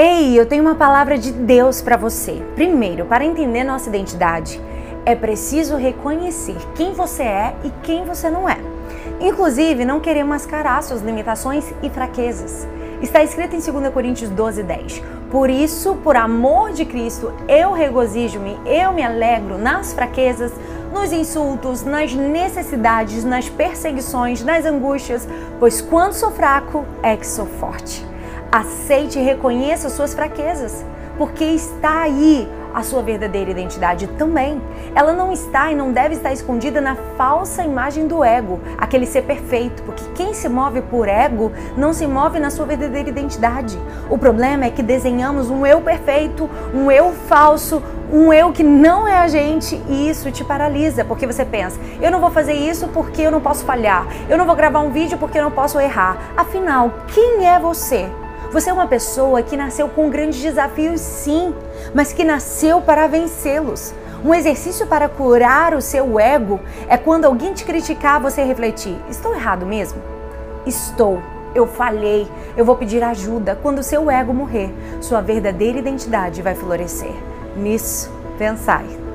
Ei, eu tenho uma palavra de Deus para você. Primeiro, para entender nossa identidade, é preciso reconhecer quem você é e quem você não é. Inclusive, não querer mascarar suas limitações e fraquezas. Está escrito em 2 Coríntios 12, 10. Por isso, por amor de Cristo, eu regozijo-me, eu me alegro nas fraquezas, nos insultos, nas necessidades, nas perseguições, nas angústias, pois quando sou fraco é que sou forte. Aceite e reconheça suas fraquezas, porque está aí a sua verdadeira identidade também. Ela não está e não deve estar escondida na falsa imagem do ego, aquele ser perfeito, porque quem se move por ego não se move na sua verdadeira identidade. O problema é que desenhamos um eu perfeito, um eu falso, um eu que não é a gente e isso te paralisa, porque você pensa: eu não vou fazer isso porque eu não posso falhar, eu não vou gravar um vídeo porque eu não posso errar. Afinal, quem é você? Você é uma pessoa que nasceu com grandes desafios, sim, mas que nasceu para vencê-los. Um exercício para curar o seu ego é quando alguém te criticar, você refletir: estou errado mesmo? Estou. Eu falhei. Eu vou pedir ajuda. Quando o seu ego morrer, sua verdadeira identidade vai florescer. Nisso, pensai.